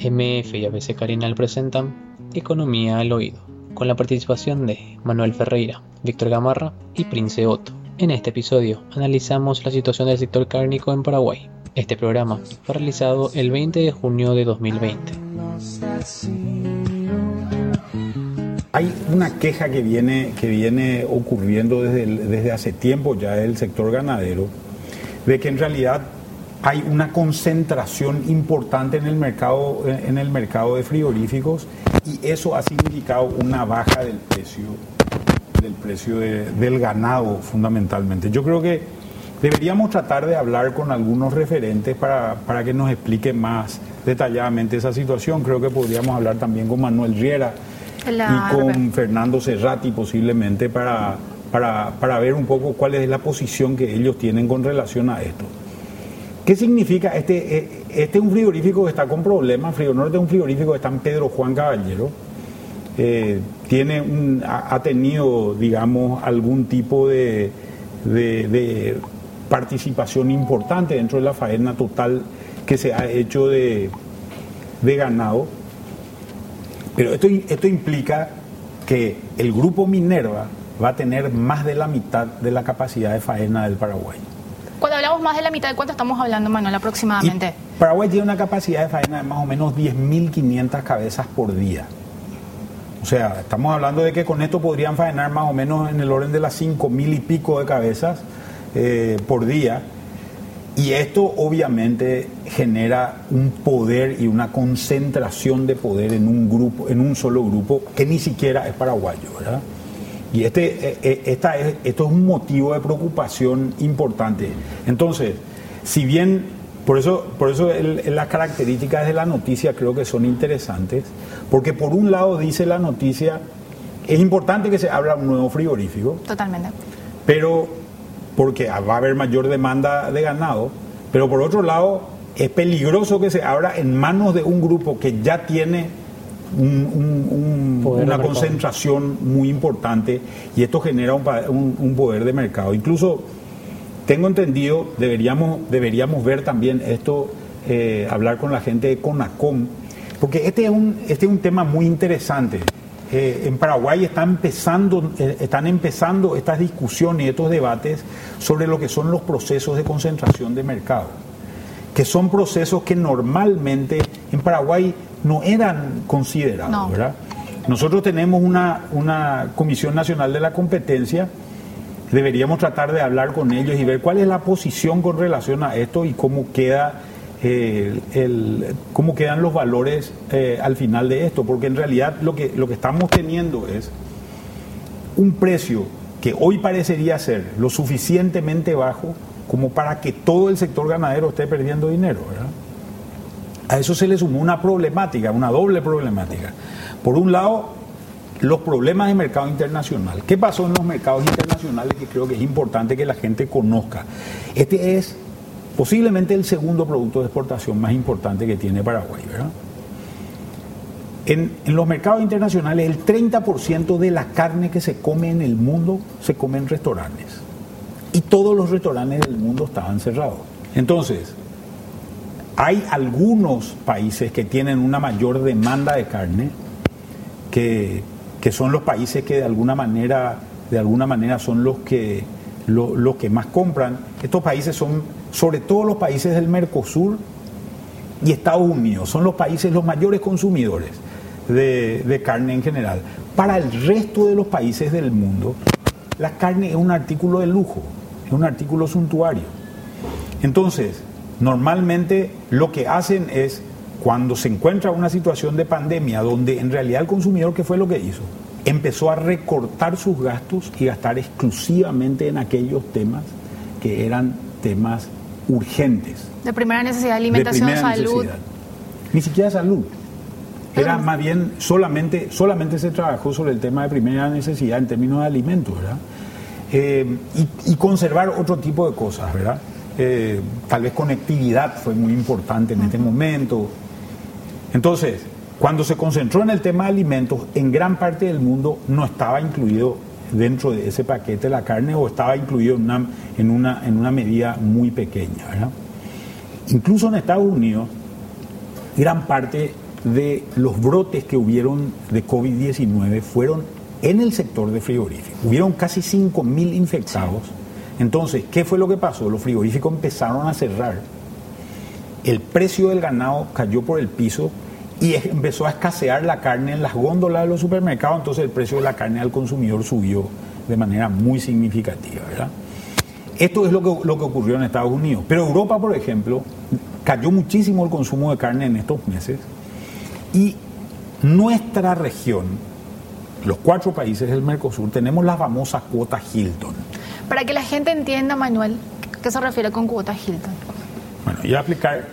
MF y ABC Carinal presentan Economía al Oído, con la participación de Manuel Ferreira, Víctor Gamarra y Prince Otto. En este episodio analizamos la situación del sector cárnico en Paraguay. Este programa fue realizado el 20 de junio de 2020. Hay una queja que viene, que viene ocurriendo desde, desde hace tiempo ya del sector ganadero, de que en realidad hay una concentración importante en el mercado, en el mercado de frigoríficos y eso ha significado una baja del precio, del precio del ganado fundamentalmente. Yo creo que deberíamos tratar de hablar con algunos referentes para, para que nos explique más detalladamente esa situación. Creo que podríamos hablar también con Manuel Riera y con Fernando Serrati posiblemente para, para, para ver un poco cuál es la posición que ellos tienen con relación a esto. ¿Qué significa? Este, eh, este es un frigorífico que está con problemas. Frío Norte es un frigorífico que está en Pedro Juan Caballero. Eh, tiene ha, tenido, digamos, algún tipo de, participación importante dentro de la faena total que se ha hecho de, de ganado. Pero esto, esto implica que el grupo Minerva va a tener más de la mitad de la capacidad de faena del Paraguay. Cuando hablamos más de la mitad, ¿de cuánto estamos hablando, Manuel, aproximadamente? Paraguay tiene una capacidad de faena de más o menos 10.500 cabezas por día. O sea, estamos hablando de que con esto podrían faenar más o menos en el orden de las 5.000 y pico de cabezas eh, por día. Y esto obviamente genera un poder y una concentración de poder en un grupo, en un solo grupo que ni siquiera es paraguayo, ¿verdad? Y este, eh, eh, esta es, esto es un motivo de preocupación importante. Entonces, si bien, por eso, por eso las características de la noticia creo que son interesantes, porque por un lado dice la noticia, es importante que se abra un nuevo frigorífico. Totalmente. Pero, porque va a haber mayor demanda de ganado, pero por otro lado, es peligroso que se abra en manos de un grupo que ya tiene una concentración muy importante y esto genera un, poder de mercado. Incluso tengo entendido, deberíamos, deberíamos ver también esto, eh, hablar con la gente de CONACOM, porque este es un, este es un tema muy interesante. Eh, en Paraguay están empezando, eh, están empezando estas discusiones y estos debates sobre lo que son los procesos de concentración de mercado, que son procesos que normalmente en Paraguay no eran considerados, ¿verdad? Nosotros tenemos una, una Comisión Nacional de la Competencia, deberíamos tratar de hablar con ellos y ver cuál es la posición con relación a esto y cómo queda eh, el, cómo quedan los valores eh, al final de esto, porque en realidad lo que, lo que estamos teniendo es un precio que hoy parecería ser lo suficientemente bajo como para que todo el sector ganadero esté perdiendo dinero, ¿verdad? A eso se le sumó una problemática, una doble problemática. Por un lado, los problemas de mercado internacional. ¿Qué pasó en los mercados internacionales que creo que es importante que la gente conozca? Este es posiblemente el segundo producto de exportación más importante que tiene Paraguay. En, en, los mercados internacionales, el 30% de la carne que se come en el mundo se come en restaurantes. Y todos los restaurantes del mundo estaban cerrados. Entonces, hay algunos países que tienen una mayor demanda de carne, que, son los países que de alguna manera, de alguna manera son los que, los que más compran. Estos países son sobre todo los países del Mercosur y Estados Unidos, son los países los mayores consumidores de, de carne en general. Para el resto de los países del mundo, la carne es un artículo de lujo, es un artículo suntuario. Entonces, normalmente lo que hacen es, cuando se encuentra una situación de pandemia donde en realidad el consumidor, ¿qué fue lo que hizo? Empezó a recortar sus gastos y gastar exclusivamente en aquellos temas que eran temas urgentes. De primera necesidad, alimentación, de salud. Ni siquiera salud. Era más bien solamente, solamente se trabajó sobre el tema de primera necesidad en términos de alimentos, ¿verdad? Eh, y, y, conservar otro tipo de cosas, ¿verdad? Eh, tal vez conectividad fue muy importante en este momento. Entonces, cuando se concentró en el tema de alimentos, en gran parte del mundo no estaba incluido dentro de ese paquete la carne o estaba incluido en una, en una, en una medida muy pequeña. Incluso en Estados Unidos, gran parte de los brotes que hubieron de COVID-19 fueron en el sector de frigoríficos. Hubieron casi 5.000 infectados. Entonces, ¿qué fue lo que pasó? Los frigoríficos empezaron a cerrar. El precio del ganado cayó por el piso y empezó a escasear la carne en las góndolas de los supermercados. Entonces, el precio de la carne al consumidor subió de manera muy significativa. Esto es lo que, lo que ocurrió en Estados Unidos. Pero Europa, por ejemplo, cayó muchísimo el consumo de carne en estos meses y nuestra región, los cuatro países del Mercosur, tenemos la famosa cuota Hilton. Para que la gente entienda, Manuel, ¿qué se refiere con cuota Hilton? Bueno, y a aplicar.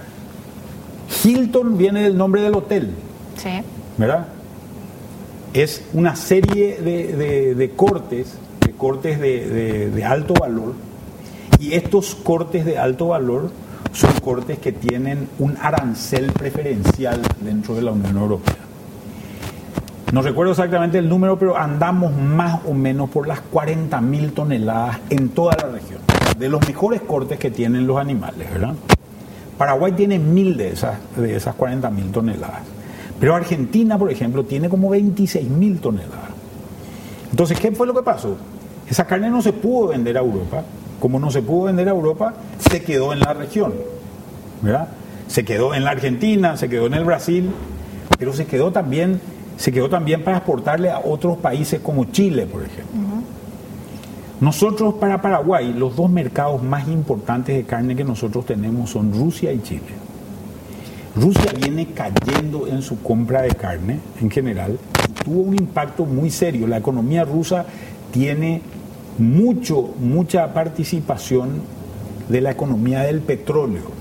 Hilton viene del nombre del hotel. Sí. ¿Verdad? Es una serie de, de, cortes, de cortes de, de alto valor, y estos cortes de alto valor son cortes que tienen un arancel preferencial dentro de la Unión Europea. No recuerdo exactamente el número, pero andamos más o menos por las 40.000 toneladas en toda la región, de los mejores cortes que tienen los animales, ¿verdad? Paraguay tiene mil de esas, de esas 40.000 toneladas, pero Argentina, por ejemplo, tiene como 26.000 toneladas. Entonces, ¿qué fue lo que pasó? Esa carne no se pudo vender a Europa, como no se pudo vender a Europa, se quedó en la región, ¿verdad? Se quedó en la Argentina, se quedó en el Brasil, pero se quedó también se quedó también para exportarle a otros países como Chile, por ejemplo. Nosotros para Paraguay, los dos mercados más importantes de carne que nosotros tenemos son Rusia y Chile. Rusia viene cayendo en su compra de carne en general tuvo un impacto muy serio. La economía rusa tiene mucho, mucha participación de la economía del petróleo.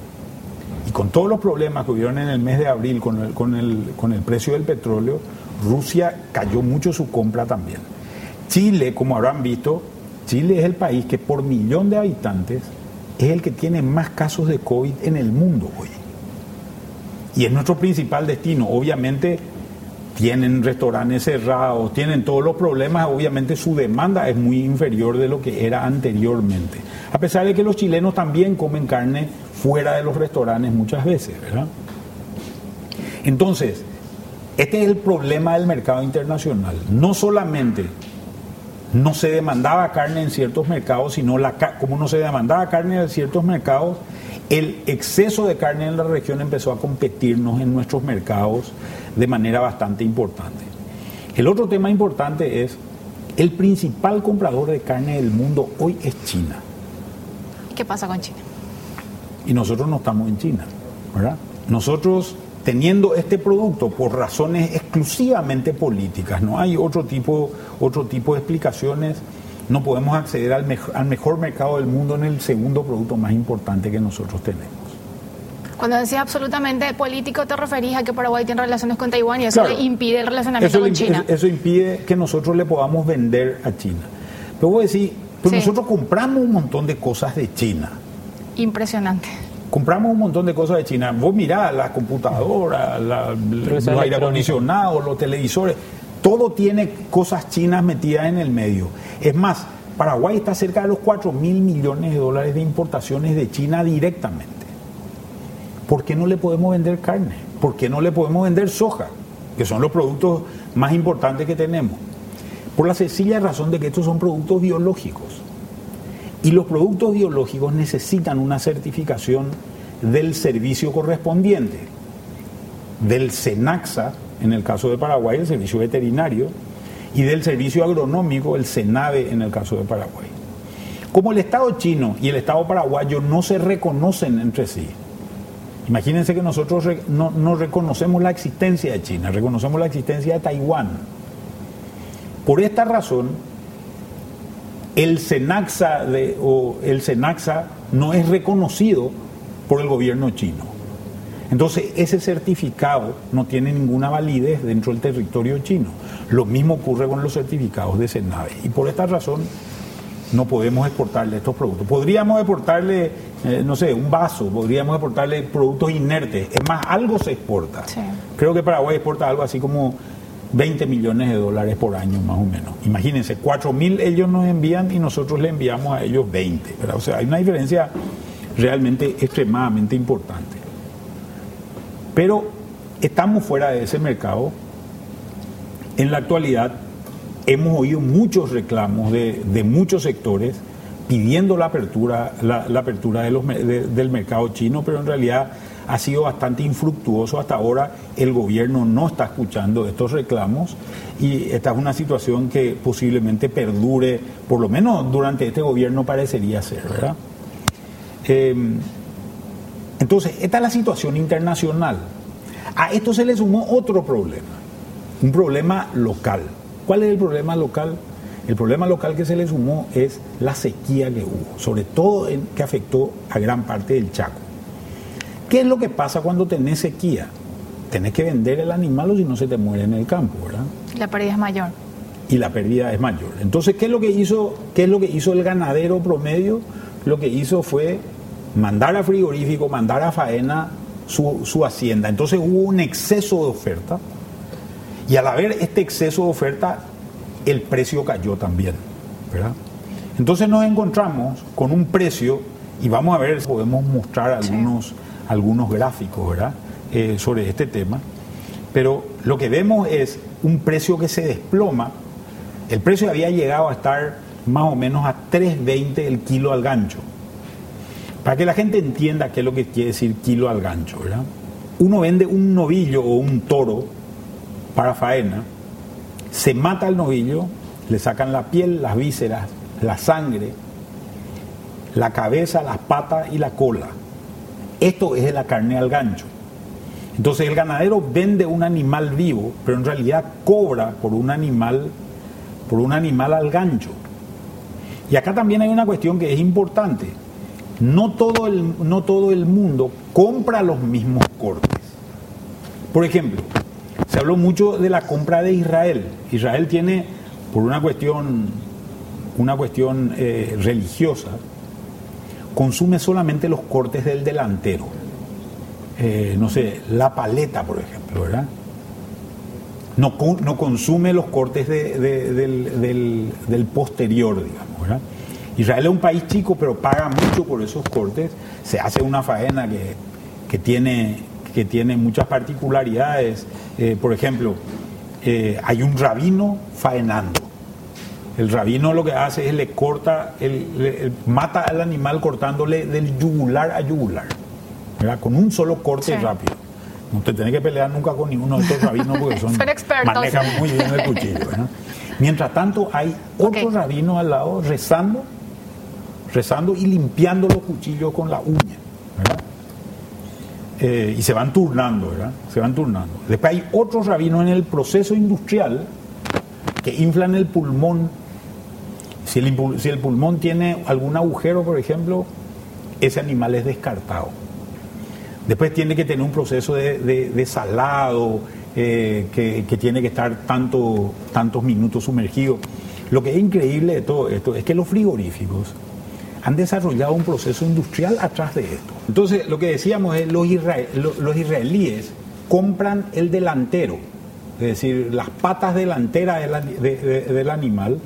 Y con todos los problemas que hubieron en el mes de abril con el, con el, con el precio del petróleo, Rusia cayó mucho su compra también. Chile, como habrán visto, Chile es el país que por millón de habitantes es el que tiene más casos de COVID en el mundo hoy. Y es nuestro principal destino. Obviamente tienen restaurantes cerrados, tienen todos los problemas, obviamente su demanda es muy inferior de lo que era anteriormente. A pesar de que los chilenos también comen carne fuera de los restaurantes muchas veces, ¿verdad? Entonces, este es el problema del mercado internacional. No solamente no se demandaba carne en ciertos mercados, sino la, como no se demandaba carne en ciertos mercados, el exceso de carne en la región empezó a competirnos en nuestros mercados de manera bastante importante. El otro tema importante es, el principal comprador de carne del mundo hoy es China. ¿Qué pasa con China? Y nosotros no estamos en China, ¿verdad? Nosotros teniendo este producto por razones exclusivamente políticas, no hay otro tipo, otro tipo de explicaciones, no podemos acceder al, mejor, al mejor mercado del mundo en el segundo producto más importante que nosotros tenemos. Cuando decías absolutamente político, te referís a que Paraguay tiene relaciones con Taiwán y eso le impide el relacionamiento con China. Eso impide que nosotros le podamos vender a China. Pero voy a decir, pues nosotros compramos un montón de cosas de China. Impresionante compramos un montón de cosas de China. Vos mirá, las computadoras, los aire acondicionados, los televisores, todo tiene cosas chinas metidas en el medio. Es más, Paraguay está cerca de los 4 mil millones de dólares de importaciones de China directamente. ¿Por qué no le podemos vender carne? ¿Por qué no le podemos vender soja? Que son los productos más importantes que tenemos. Por la sencilla razón de que estos son productos biológicos. Y los productos biológicos necesitan una certificación del servicio correspondiente, del SENAXA, en el caso de Paraguay, el servicio veterinario, y del servicio agronómico, el SENAVE, en el caso de Paraguay. Como el Estado chino y el Estado paraguayo no se reconocen entre sí, imagínense que nosotros no, no reconocemos la existencia de China, reconocemos la existencia de Taiwán. Por esta razón, el Senaxa, o el Senaxa no es reconocido por el gobierno chino. Entonces, ese certificado no tiene ninguna validez dentro del territorio chino. Lo mismo ocurre con los certificados de Senave. Y por esta razón, no podemos exportarle estos productos. Podríamos exportarle, eh, no sé, un vaso, podríamos exportarle productos inertes. Es más, algo se exporta. Creo que Paraguay exporta algo así como 20 millones de dólares por año más o menos. Imagínense, 4 mil ellos nos envían y nosotros le enviamos a ellos 20. O sea, hay una diferencia realmente extremadamente importante. Pero estamos fuera de ese mercado. En la actualidad hemos oído muchos reclamos de, muchos sectores pidiendo la apertura, la, apertura de los, del mercado chino, pero en realidad ha sido bastante infructuoso hasta ahora. El gobierno no está escuchando estos reclamos y esta es una situación que posiblemente perdure, por lo menos durante este gobierno parecería ser, ¿verdad? Em, entonces, esta es la situación internacional. A esto se le sumó otro problema, un problema local. ¿Cuál es el problema local? El problema local que se le sumó es la sequía que hubo, sobre todo que afectó a gran parte del Chaco. ¿Qué es lo que pasa cuando tenés sequía? Tenés que vender el animal o si no se te muere en el campo, ¿verdad? La pérdida es mayor. Y la pérdida es mayor. Entonces, ¿qué es lo que hizo, qué es lo que hizo el ganadero promedio? Lo que hizo fue mandar a frigorífico, mandar a faena su, su hacienda. Entonces hubo un exceso de oferta y al haber este exceso de oferta, el precio cayó también. ¿verdad? Entonces nos encontramos con un precio, y vamos a ver si podemos mostrar algunos algunos gráficos ¿verdad? Eh, sobre este tema, pero lo que vemos es un precio que se desploma. El precio había llegado a estar más o menos a 3.20 el kilo al gancho. Para que la gente entienda qué es lo que quiere decir kilo al gancho, ¿verdad? Uno vende un novillo o un toro para faena, se mata el novillo, le sacan la piel, las vísceras, la sangre, la cabeza, las patas y la cola. Esto es la carne al gancho. Entonces el ganadero vende un animal vivo, pero en realidad cobra por un animal, por un animal al gancho. Y acá también hay una cuestión que es importante. No todo el, no todo el mundo compra los mismos cortes. Por ejemplo, se habló mucho de la compra de Israel. Israel tiene, por una cuestión, una cuestión eh, religiosa, consume solamente los cortes del delantero. Eh, no sé, la paleta, por ejemplo, ¿verdad? No, no consume los cortes del, posterior, digamos, ¿verdad? Israel es un país chico, pero paga mucho por esos cortes. Se hace una faena que, tiene, que tiene muchas particularidades. Eh, por ejemplo, eh, hay un rabino faenando. El rabino lo que hace es le corta, el, mata al animal cortándole del yugular a yugular, con un solo corte rápido. No te tenés que pelear nunca con ninguno de estos rabinos porque son, manejan muy bien el cuchillo. Mientras tanto, hay otro rabino al lado rezando, rezando y limpiando los cuchillos con la uña. Eh, y se van turnando, ¿verdad? Se van turnando. Después hay otros rabinos en el proceso industrial que inflan el pulmón si el, pulmón tiene algún agujero, por ejemplo, ese animal es descartado. Después tiene que tener un proceso de, salado, eh, que, tiene que estar tanto, tantos minutos sumergido. Lo que es increíble de todo esto es que los frigoríficos han desarrollado un proceso industrial atrás de esto. Entonces, lo que decíamos es, los, los israelíes compran el delantero, es decir, las patas delanteras del animal,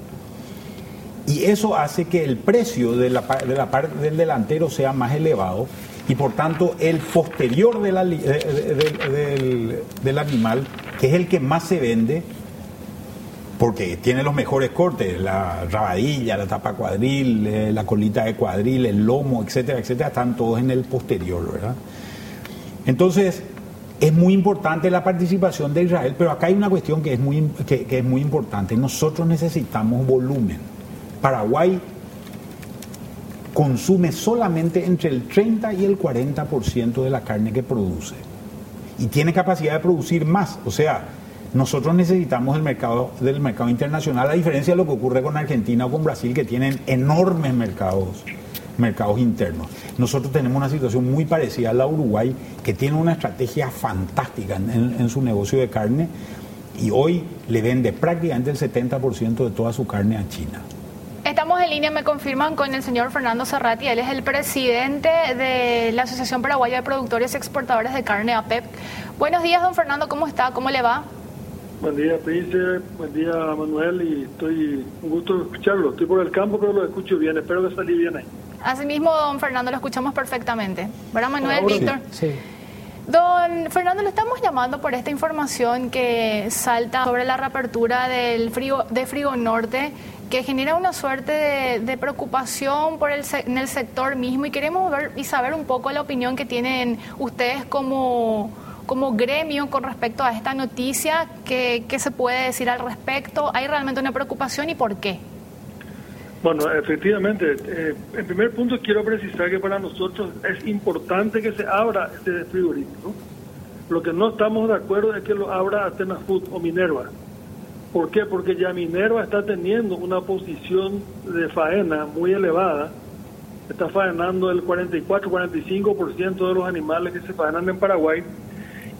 y eso hace que el precio de la, de la parte del delantero sea más elevado y por tanto el posterior del, animal, que es el que más se vende, porque tiene los mejores cortes, la rabadilla, la tapa cuadril, eh, la colita de cuadril, el lomo, etcétera, etcétera, están todos en el posterior, ¿verdad? Entonces, es muy importante la participación de Israel, pero acá hay una cuestión que es muy, que es muy importante. Nosotros necesitamos volumen. Paraguay consume solamente entre el 30 y el 40% de la carne que produce. Y tiene capacidad de producir más. O sea, nosotros necesitamos el mercado del mercado internacional, a diferencia de lo que ocurre con Argentina o con Brasil, que tienen enormes mercados, mercados internos. Nosotros tenemos una situación muy parecida a la Uruguay, que tiene una estrategia fantástica en, en su negocio de carne y hoy le vende prácticamente el 70% de toda su carne a China. Línea, me confirman, con el señor Fernando Serrati. Él es el presidente de la Asociación Paraguaya de Productores y Exportadores de Carne, APEP. Buenos días, don Fernando, ¿cómo está? ¿Cómo le va? Buen día, Prince. Buen día, Manuel. Y estoy un gusto escucharlo. Estoy por el campo, pero lo escucho bien. Espero que salí bien ahí. Asimismo, don Fernando, lo escuchamos perfectamente. ¿Verdad, Manuel, Víctor? Sí. Don Fernando, le estamos llamando por esta información que salta sobre la reapertura del frío, de Frigo Norte, que genera una suerte de, preocupación por el, en el sector mismo y queremos ver y saber un poco la opinión que tienen ustedes como, como gremio con respecto a esta noticia, ¿qué, se puede decir al respecto? ¿Hay realmente una preocupación y por qué? Bueno, efectivamente, eh, en primer punto quiero precisar que para nosotros es importante que se abra este frigorífico. Lo que no estamos de acuerdo es que lo abra Atenas Food o Minerva. ¿Por qué? Porque ya Minerva está teniendo una posición de faena muy elevada. Está faenando el 44-45% de los animales que se faenan en Paraguay.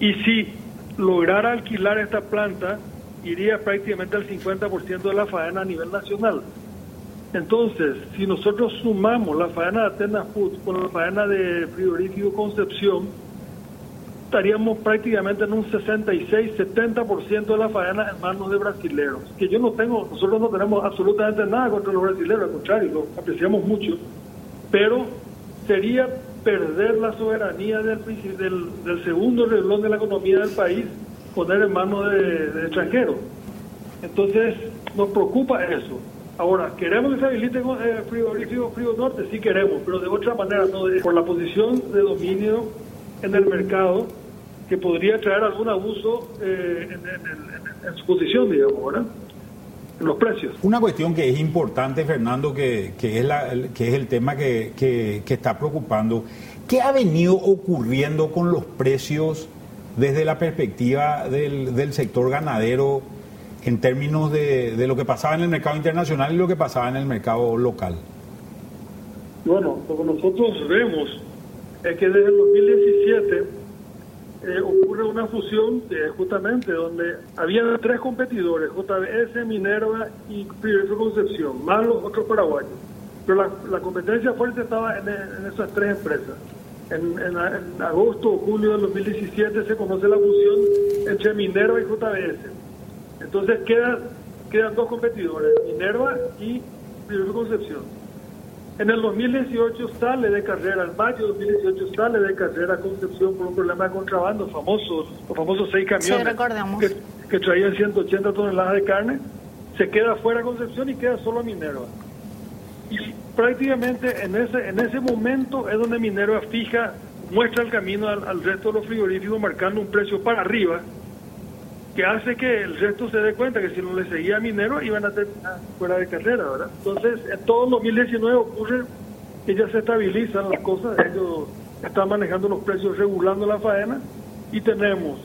Y si lograra alquilar esta planta, iría prácticamente al 50% de la faena a nivel nacional. Entonces, si nosotros sumamos la faena de Atenas Food con la faena de Frigorífico Concepción, estaríamos prácticamente en un 66-70% de la faena en manos de brasileros. Que yo no tengo, nosotros no tenemos absolutamente nada contra los brasileros, al contrario, lo apreciamos mucho, pero sería perder la soberanía del, del, segundo reglón de la economía del país, poner en manos de, extranjeros. Entonces, nos preocupa eso. Ahora, ¿queremos que se habilite eh, frigorífico frío norte? Sí queremos, pero de otra manera, no por la posición de dominio en el mercado que podría traer algún abuso eh, en, su posición, digamos, ¿verdad? En los precios. Una cuestión que es importante, Fernando, que, que, es, la, que es el tema que, que, que está preocupando. ¿Qué ha venido ocurriendo con los precios desde la perspectiva del, del sector ganadero? en términos de, de, lo que pasaba en el mercado internacional y lo que pasaba en el mercado local? Bueno, lo que nosotros vemos es que desde el 2017 eh, ocurre una fusión justamente donde había tres competidores, JBS, Minerva y Frigorífico Concepción, más los otros paraguayos. Pero la, competencia fuerte estaba en, esas tres empresas. En, agosto o julio del 2017 se conoce la fusión entre Minerva y JBS entonces quedan, quedan dos competidores, Minerva y Frigorífico Concepción. En el 2018 sale de carrera, en mayo de 2018 sale de carrera Concepción por un problema de contrabando, famosos, los famosos seis camiones que, que, traían 180 toneladas de carne. Se queda fuera Concepción y queda solo Minerva. Y prácticamente en ese, en ese momento es donde Minerva fija, muestra el camino al, al resto de los frigoríficos marcando un precio para arriba que hace que el resto se dé cuenta que si no le seguía minero iban a terminar fuera de carrera, ¿verdad? Entonces, en todo el 2019 ocurre que ya se estabilizan las cosas, ellos están manejando los precios, regulando la faena y tenemos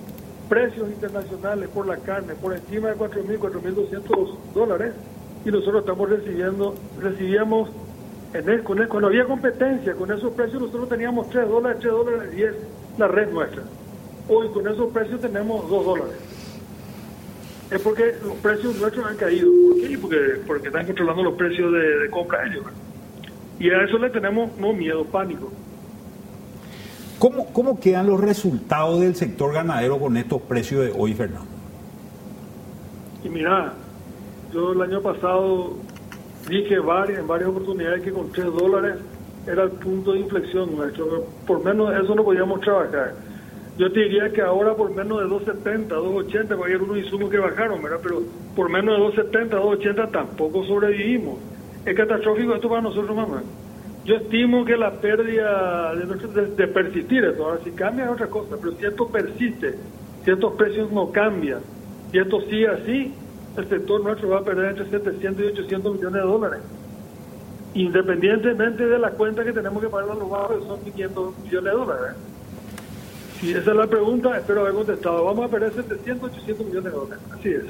precios internacionales por la carne por encima de 4.000, 4.200 dólares y nosotros estamos recibiendo, recibíamos, en el, con cuando había competencia con esos precios nosotros teníamos 3 dólares, 3 dólares 10 la red nuestra. Hoy con esos precios tenemos 2 dólares es porque los precios nuestros han caído. ¿Por qué? Porque, porque están controlando los precios de, compra ellos. Y a eso le tenemos no miedo, pánico. ¿Cómo, ¿Cómo quedan los resultados del sector ganadero con estos precios de hoy, Fernando? Y mira, yo el año pasado dije varias, en varias oportunidades que con 3 dólares era el punto de inflexión nuestro. Por menos eso no podíamos trabajar yo te diría que ahora por menos de 270, 280, porque hay algunos insumos que bajaron, ¿verdad? Pero por menos de 270, 280 tampoco sobrevivimos. Es catastrófico esto para nosotros, mamá. Yo estimo que la pérdida de, de, persistir esto, ahora si cambia es otra cosa, pero si esto persiste, si estos precios no cambian, y esto sigue así, el sector nuestro va a perder entre 700 y 800 millones de dólares. Independientemente de la cuenta que tenemos que pagar a los bajos, son 500 millones de dólares. Si esa es la pregunta, espero haber contestado. Vamos a perder 700, 800 millones de dólares. Así es.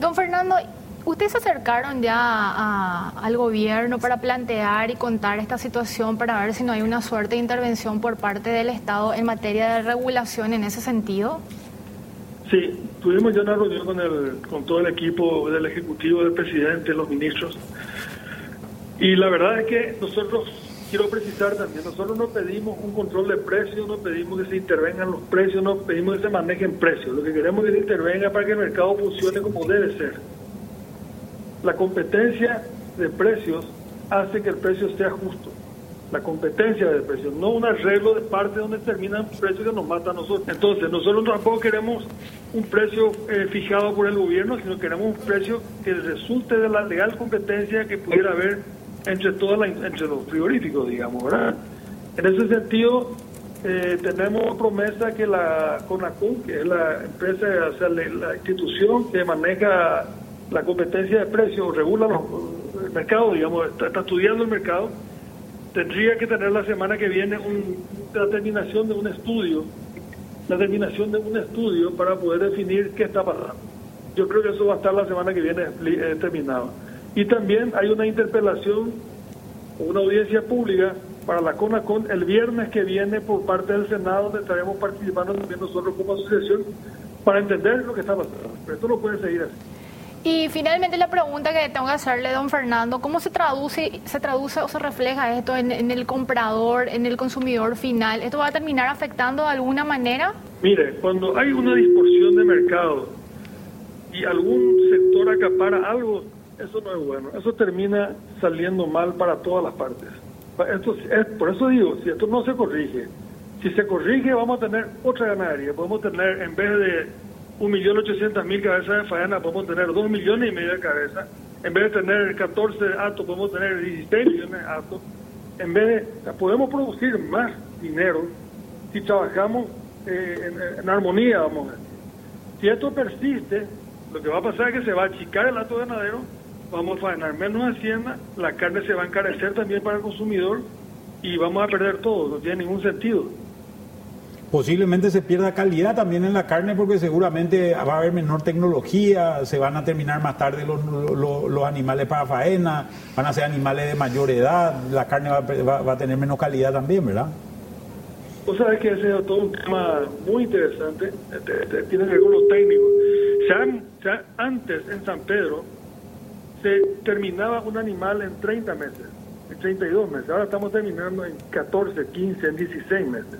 Don Fernando, ¿ustedes se acercaron ya al gobierno para plantear y contar esta situación para ver si no hay una suerte de intervención por parte del Estado en materia de regulación en ese sentido? Sí, tuvimos ya una reunión con, el, con todo el equipo del Ejecutivo, del presidente, los ministros. Y la verdad es que nosotros quiero precisar también, nosotros no pedimos un control de precios, no pedimos que se intervengan los precios, no pedimos que se manejen precios. Lo que queremos es que se intervenga para que el mercado funcione como debe ser. La competencia de precios hace que el precio sea justo. la competencia de precios, no un arreglo de parte donde termina un precio que nos mata a nosotros. Entonces, nosotros tampoco queremos un precio eh, fijado por el gobierno, sino queremos un precio que resulte de la legal competencia que pudiera haber entre todas entre los frigoríficos, digamos, ¿verdad? En ese sentido, eh, tenemos promesa que la CONACUN, que es la empresa, o sea, la institución que maneja la competencia de precios, regula el mercado, digamos, está estudiando el mercado, tendría que tener la semana que viene un, la terminación de un estudio, la terminación de un estudio para poder definir qué está pasando. Yo creo que eso va a estar la semana que viene eh, terminado. Y también hay una interpelación, una audiencia pública para la CONACON el viernes que viene por parte del Senado, donde estaremos participando también nosotros como asociación para entender lo que está pasando. Pero esto no puede seguir así. Y finalmente la pregunta que tengo que hacerle, don Fernando, ¿cómo se traduce, se traduce o se refleja esto en, el comprador, en el consumidor final? ¿Esto va a terminar afectando de alguna manera? Mire, cuando hay una distorsión de mercado y algún sector acapara algo, eso no es bueno. Eso termina saliendo mal para todas las partes. Por eso digo, si esto no se corrige, si se corrige vamos a tener otra ganadería. Podemos tener, en vez de un millón ochocientos mil cabezas de faena, podemos tener dos millones y medio de cabezas. En vez de tener 14 actos, podemos tener 16 millones de actos. En vez de, podemos producir más dinero si trabajamos eh, en, armonía, vamos a decir. Si esto persiste, lo que va a pasar es que se va a achicar el acto ganadero, vamos a faenar menos hacienda, la carne se va a encarecer también para el consumidor y vamos a perder todo, no tiene ningún sentido posiblemente se pierda calidad también en la carne porque seguramente va a haber menor tecnología, se van a terminar más tarde los, los, animales para faena, van a ser animales de mayor edad, la carne va, va, a tener menos calidad también, ¿verdad? Vos sabés que ese es todo un tema muy interesante, este, este, tiene que ver con los técnicos. Ya, antes en San Pedro se terminaba un animal en 30 meses, en 32 meses, ahora estamos terminando en 14, 15, en 16 meses.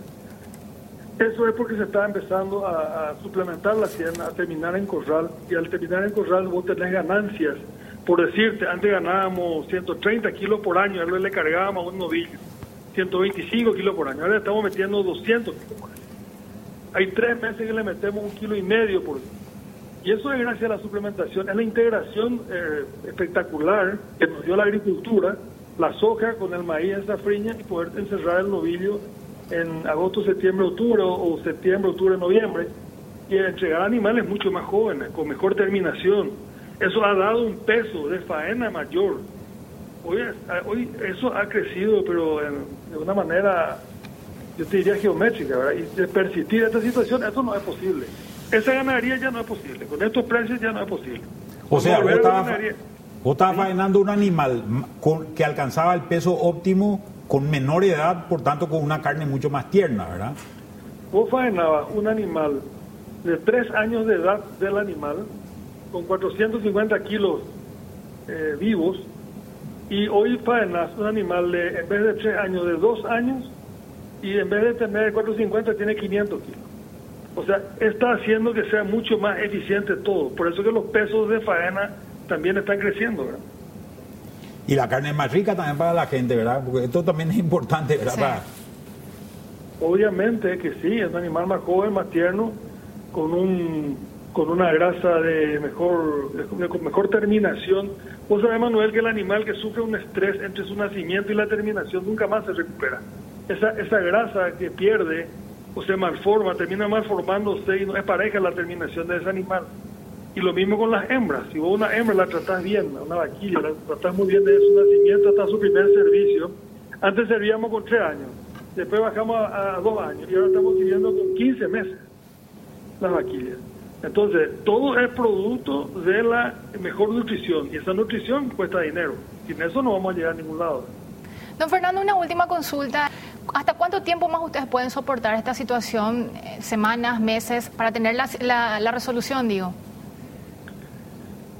Eso es porque se está empezando a, suplementar la hacienda, a terminar en corral, y al terminar en corral vos tenés ganancias. Por decirte, antes ganábamos 130 kilos por año, ahora le cargábamos a un novillo, 125 kilos por año, ahora estamos metiendo 200 kilos por año. Hay tres meses que le metemos un kilo y medio por. Y eso es gracias a la suplementación, es la integración eh, espectacular que nos dio la agricultura, la soja con el maíz en safriña y poder encerrar el novillo en agosto, septiembre, octubre o septiembre, octubre, noviembre y entregar animales mucho más jóvenes, con mejor terminación. Eso ha dado un peso de faena mayor. Hoy, hoy eso ha crecido, pero de una manera, yo te diría geométrica, ¿verdad? Y de persistir esta situación, eso no es posible. Esa ganadería ya no es posible, con estos precios ya no es posible. O sea, vos estabas, faenando un animal con, que alcanzaba el peso óptimo con menor edad, por tanto con una carne mucho más tierna, ¿verdad? Vos faenabas un animal de tres años de edad del animal, con 450 kilos eh, vivos, y hoy faenas un animal de, en vez de tres años, de dos años, y en vez de tener 450 tiene 500 kilos. O sea, está haciendo que sea mucho más eficiente todo. Por eso que los pesos de faena también están creciendo, ¿verdad? Y la carne es más rica también para la gente, ¿verdad? Porque esto también es importante, ¿verdad? Obviamente que sí, es un animal más joven, más tierno, con un con una grasa de mejor de mejor terminación. Vos sabés, Manuel, que el animal que sufre un estrés entre su nacimiento y la terminación nunca más se recupera. Esa, esa grasa que pierde o se malforma, termina malformándose y no es pareja la terminación de ese animal. Y lo mismo con las hembras. Si vos una hembra la tratás bien, una vaquilla, la tratás muy bien desde su nacimiento hasta su primer servicio, antes servíamos con tres años, después bajamos a, dos años y ahora estamos sirviendo con 15 meses las vaquillas. Entonces, todo es producto de la mejor nutrición y esa nutrición cuesta dinero. Sin eso no vamos a llegar a ningún lado. Don Fernando, una última consulta. ¿Hasta cuánto tiempo más ustedes pueden soportar esta situación? Eh, ¿Semanas, meses? Para tener la, la resolución, digo.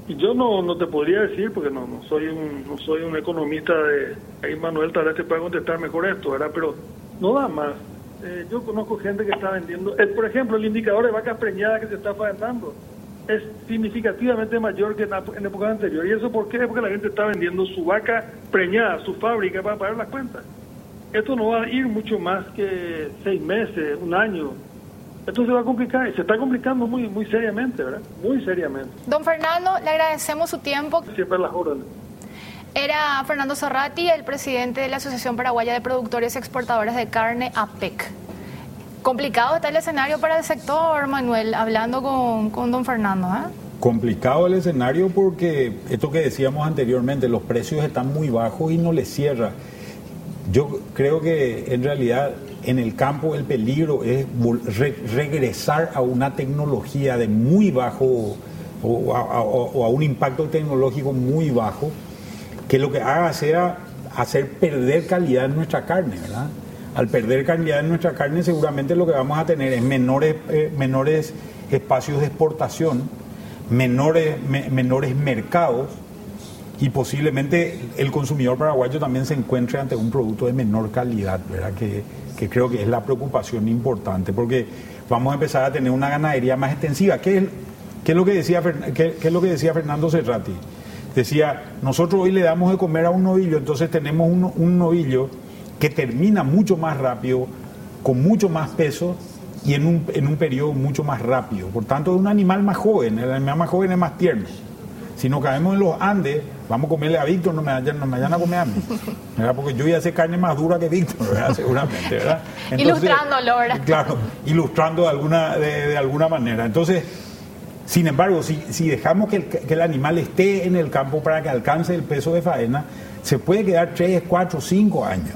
Yo no, no te podría decir, porque no, no soy un no soy un economista de... Ahí Manuel tal vez te pueda contestar mejor esto, ¿verdad? Pero no da más. Eh, yo conozco gente que está vendiendo... Eh, por ejemplo, el indicador de vacas preñadas que se está faenando es significativamente mayor que en, en época anterior. ¿Y eso por qué? Porque la gente está vendiendo su vaca preñada, su fábrica, para pagar las cuentas. Esto no va a ir mucho más que seis meses, un año. Esto se va a complicar, se está complicando muy, muy seriamente, ¿verdad? Muy seriamente. Don Fernando, le agradecemos su tiempo. Siempre las órdenes. Era Fernando Zorrati, el presidente de la Asociación Paraguaya de Productores y Exportadores de Carne, APEC. Complicado está el escenario para el sector, Manuel, hablando con, con don Fernando. ¿eh? Complicado el escenario porque esto que decíamos anteriormente, los precios están muy bajos y no les cierra. Yo creo que en realidad en el campo el peligro es regresar a una tecnología de muy bajo o a, un impacto tecnológico muy bajo que lo que haga sea hacer perder calidad en nuestra carne, ¿verdad? al perder calidad en nuestra carne, seguramente lo que vamos a tener es menores, eh, menores espacios de exportación, menores, menores mercados y posiblemente el consumidor paraguayo también se encuentre ante un producto de menor calidad, ¿verdad? Que, creo que es la preocupación importante, porque vamos a empezar a tener una ganadería más extensiva. ¿Qué es, qué es, lo, que decía, qué, es lo que decía Fernando Serrati? Decía, nosotros hoy le damos de comer a un novillo, entonces tenemos un, un novillo que termina mucho más rápido, con mucho más peso y en un, en un periodo mucho más rápido. Por tanto, es un animal más joven, el animal más joven es más tierno. Si nos caemos en los Andes, vamos a comerle a Víctor, no me vayan, no me vayan a comer a mí. Porque yo voy a hacer carne más dura que Víctor, seguramente. ¿verdad? Ilustrándolo, ¿verdad? Claro, ilustrando de alguna, de, alguna manera. Entonces, sin embargo, si, si dejamos que el, que el, animal esté en el campo para que alcance el peso de faena, se puede quedar 3, 4, 5 años.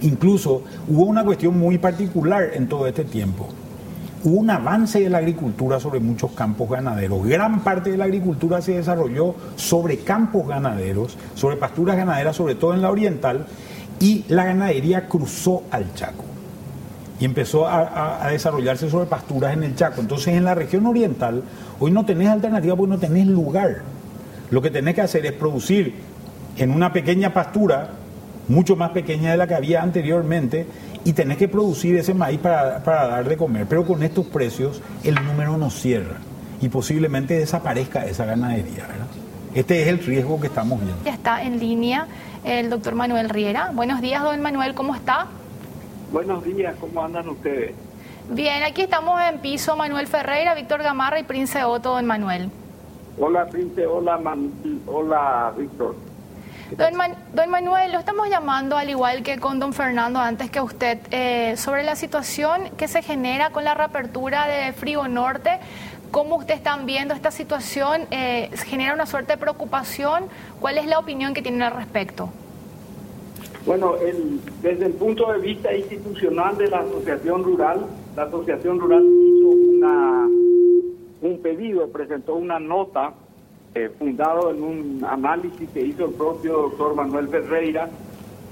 Incluso hubo una cuestión muy particular en todo este tiempo. Un avance de la agricultura sobre muchos campos ganaderos. Gran parte de la agricultura se desarrolló sobre campos ganaderos, sobre pasturas ganaderas, sobre todo en la oriental, y la ganadería cruzó al Chaco y empezó a, a, desarrollarse sobre pasturas en el Chaco. Entonces en la región oriental hoy no tenés alternativa porque no tenés lugar. Lo que tenés que hacer es producir en una pequeña pastura, mucho más pequeña de la que había anteriormente, y tenés que producir ese maíz para, dar de comer. Pero con estos precios el número no cierra y posiblemente desaparezca esa ganadería. Este es el riesgo que estamos viendo. Ya está en línea el doctor Manuel Riera. Buenos días, don Manuel, ¿cómo está? Buenos días, ¿cómo andan ustedes? Bien, aquí estamos en piso Manuel Ferreira, Víctor Gamarra y Prince Otto, don Manuel. Hola, Prince, hola, hola, Víctor. Don, Manuel, lo estamos llamando al igual que con don Fernando antes que usted eh, sobre la situación que se genera con la reapertura de Frigo Norte. ¿Cómo ustedes están viendo esta situación? Eh, ¿Genera una suerte de preocupación? ¿Cuál es la opinión que tienen al respecto? Bueno, desde el punto de vista institucional de la Asociación Rural, la Asociación Rural hizo una, un pedido, presentó una nota eh, fundado en un análisis que hizo el propio doctor Manuel Ferreira,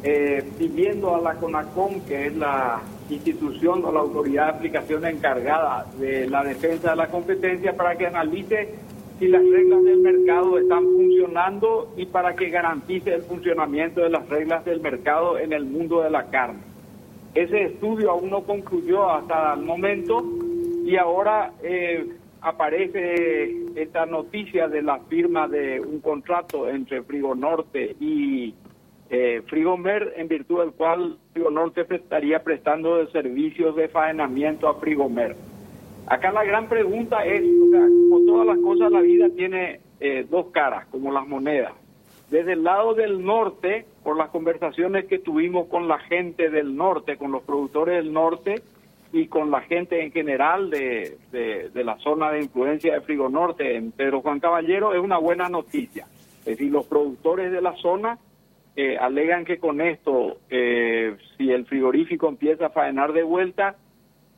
eh, pidiendo a la CONACOM, que es la institución o la autoridad de aplicación encargada de la defensa de la competencia, para que analice si las reglas del mercado están funcionando y para que garantice el funcionamiento de las reglas del mercado en el mundo de la carne. Ese estudio aún no concluyó hasta el momento y ahora eh, aparece esta noticia de la firma de un contrato entre Frigo Norte y eh, Frigomer, en virtud del cual Frigo Norte estaría prestando servicios de faenamiento a Frigomer. Acá la gran pregunta es, como todas las cosas, la vida tiene eh, dos caras, como las monedas. Desde el lado del norte, por las conversaciones que tuvimos con la gente del norte, con los productores del norte, y con la gente en general de, de, la zona de influencia de Frigo Norte en Pedro Juan Caballero es una buena noticia. Es decir, los productores de la zona eh, alegan que con esto, eh, si el frigorífico empieza a faenar de vuelta,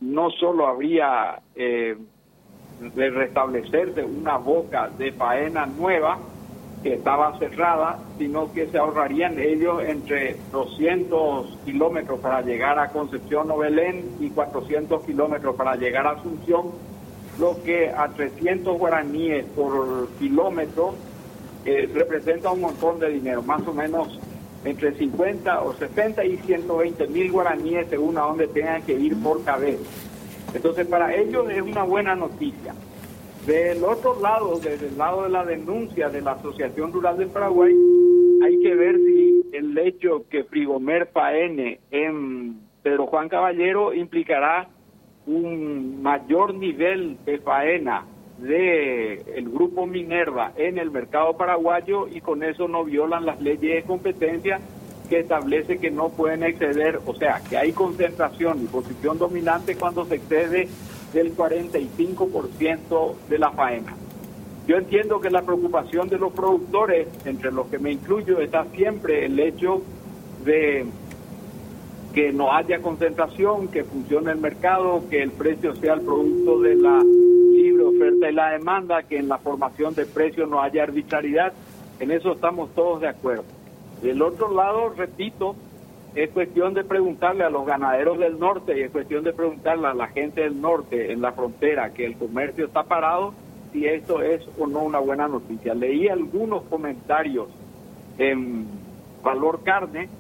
no solo habría eh, de restablecerse una boca de faena nueva, que estaba cerrada, sino que se ahorrarían ellos entre 200 kilómetros para llegar a Concepción o Belén y 400 kilómetros para llegar a Asunción, lo que a 300 guaraníes por kilómetro eh, representa un montón de dinero, más o menos entre 50 o 60 y 120 mil guaraníes según a donde tengan que ir por cabeza. Entonces para ellos es una buena noticia. Del otro lado, desde el lado de la denuncia de la Asociación Rural del Paraguay, hay que ver si el hecho que Frigomer faene en Pedro Juan Caballero implicará un mayor nivel de faena de el grupo Minerva en el mercado paraguayo y con eso no violan las leyes de competencia que establece que no pueden exceder, o sea, que hay concentración y posición dominante cuando se excede del 45% de la faena. Yo entiendo que la preocupación de los productores, entre los que me incluyo, está siempre el hecho de que no haya concentración, que funcione el mercado, que el precio sea el producto de la libre oferta y la demanda, que en la formación de precios no haya arbitrariedad. En eso estamos todos de acuerdo. Del otro lado, repito, es cuestión de preguntarle a los ganaderos del norte y es cuestión de preguntarle a la gente del norte en la frontera que el comercio está parado si esto es o no una buena noticia. Leí algunos comentarios en Valor Carne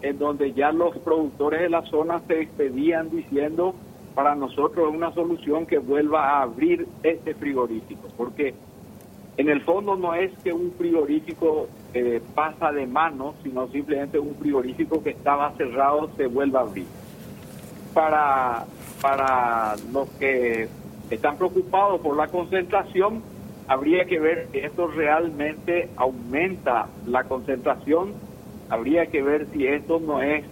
en donde ya los productores de la zona se expedían diciendo para nosotros es una solución que vuelva a abrir este frigorífico, porque en el fondo no es que un frigorífico eh, pasa de mano, sino simplemente un frigorífico que estaba cerrado se vuelva a abrir. Para, para los que están preocupados por la concentración, habría que ver si esto realmente aumenta la concentración habría que ver si esto no es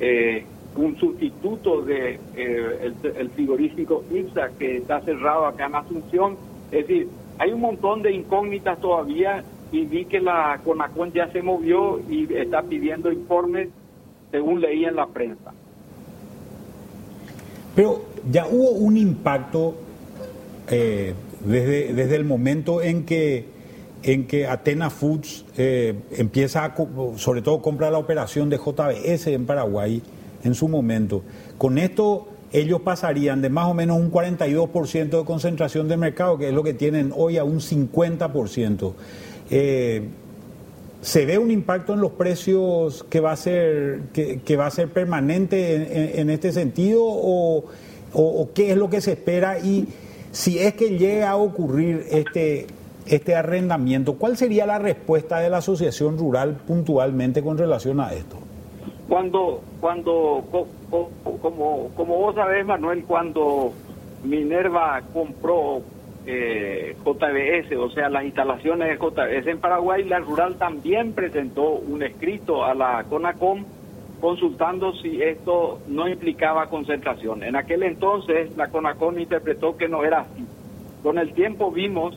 eh, un sustituto de eh, el, frigorífico IPSA que está cerrado acá en Asunción. Es decir, hay un montón de incógnitas todavía y vi que la CONACON ya se movió y está pidiendo informes según leí en la prensa. Pero ya hubo un impacto eh, desde, desde el momento en que en que Atena Foods eh, empieza, a, sobre todo, compra la operación de JBS en Paraguay en su momento. Con esto ellos pasarían de más o menos un 42% de concentración de mercado, que es lo que tienen hoy, a un 50%. Eh, ¿Se ve un impacto en los precios que va a ser, que, va a ser permanente en, este sentido o, o, qué es lo que se espera? Y si es que llega a ocurrir este, este arrendamiento. ¿Cuál sería la respuesta de la asociación rural puntualmente con relación a esto? Cuando, cuando como, como vos sabés, Manuel, cuando Minerva compró eh, JBS, o sea, las instalaciones de JBS en Paraguay, la rural también presentó un escrito a la CONACOM consultando si esto no implicaba concentración. En aquel entonces la CONACOM interpretó que no era así. Con el tiempo vimos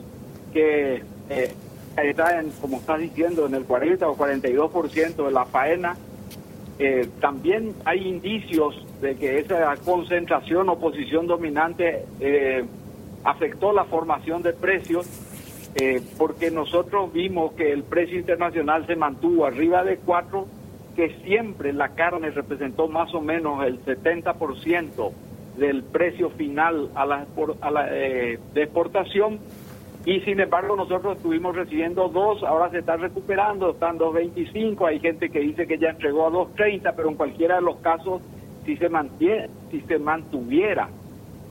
que eh, está, en, como estás diciendo, en el 40 o 42% de la faena. Eh, también hay indicios de que esa concentración o posición dominante eh, afectó la formación de precios, porque nosotros vimos que el precio internacional se mantuvo arriba de 4, que siempre la carne representó más o menos el 70% del precio final a la, la de exportación. Y sin embargo nosotros estuvimos recibiendo dos, ahora se está recuperando, están 2.25, hay gente que dice que ya entregó a 2.30, pero en cualquiera de los casos, si se, mantiene, si se mantuviera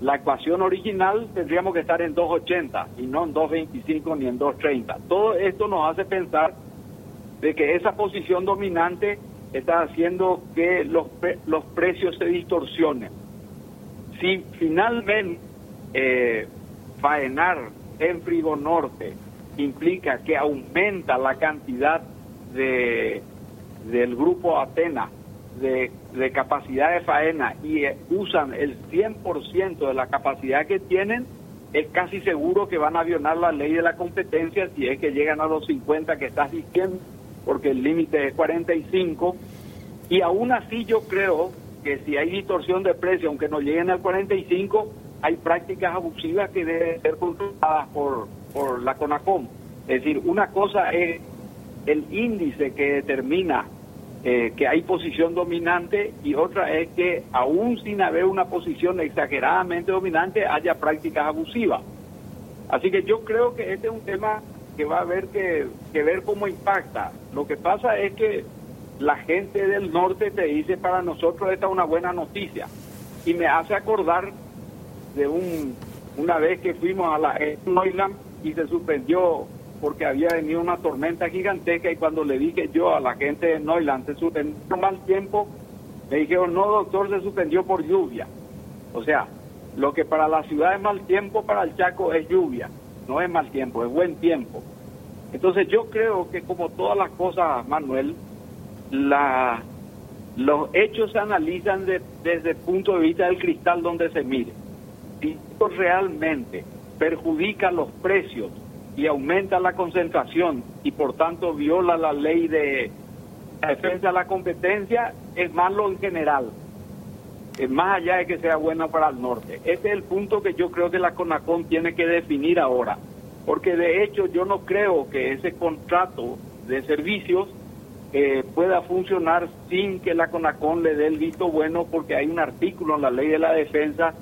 la ecuación original, tendríamos que estar en 2.80 y no en 2.25 ni en 2.30. Todo esto nos hace pensar de que esa posición dominante está haciendo que los, los precios se distorsionen. Si finalmente eh, faenar en Frigo Norte implica que aumenta la cantidad de del grupo Atena de, de capacidad de faena y eh, usan el 100% de la capacidad que tienen, es casi seguro que van a violar la ley de la competencia si es que llegan a los 50 que estás diciendo, porque el límite es 45. Y aún así yo creo que si hay distorsión de precio, aunque no lleguen al 45, hay prácticas abusivas que deben ser controladas por, por la CONACOM. Es decir, una cosa es el índice que determina eh, que hay posición dominante y otra es que aún sin haber una posición exageradamente dominante haya prácticas abusivas. Así que yo creo que este es un tema que va a haber que, ver cómo impacta. Lo que pasa es que la gente del norte te dice para nosotros esta es una buena noticia y me hace acordar de un, una vez que fuimos a la Neuland y se suspendió porque había venido una tormenta gigantesca y cuando le dije yo a la gente de Neuland se suspendió mal tiempo, me dijeron, no doctor, se suspendió por lluvia. O sea, lo que para la ciudad es mal tiempo, para el Chaco es lluvia, no es mal tiempo, es buen tiempo. Entonces yo creo que como todas las cosas, Manuel, la, los hechos se analizan desde el punto de vista del cristal donde se mire. Si esto realmente perjudica los precios y aumenta la concentración y por tanto viola la ley de defensa de la competencia, es malo en general, es más allá de que sea bueno para el norte. Ese es el punto que yo creo que la CONACON tiene que definir ahora, porque de hecho yo no creo que ese contrato de servicios eh, pueda funcionar sin que la CONACON le dé el visto bueno, porque hay un artículo en la ley de la defensa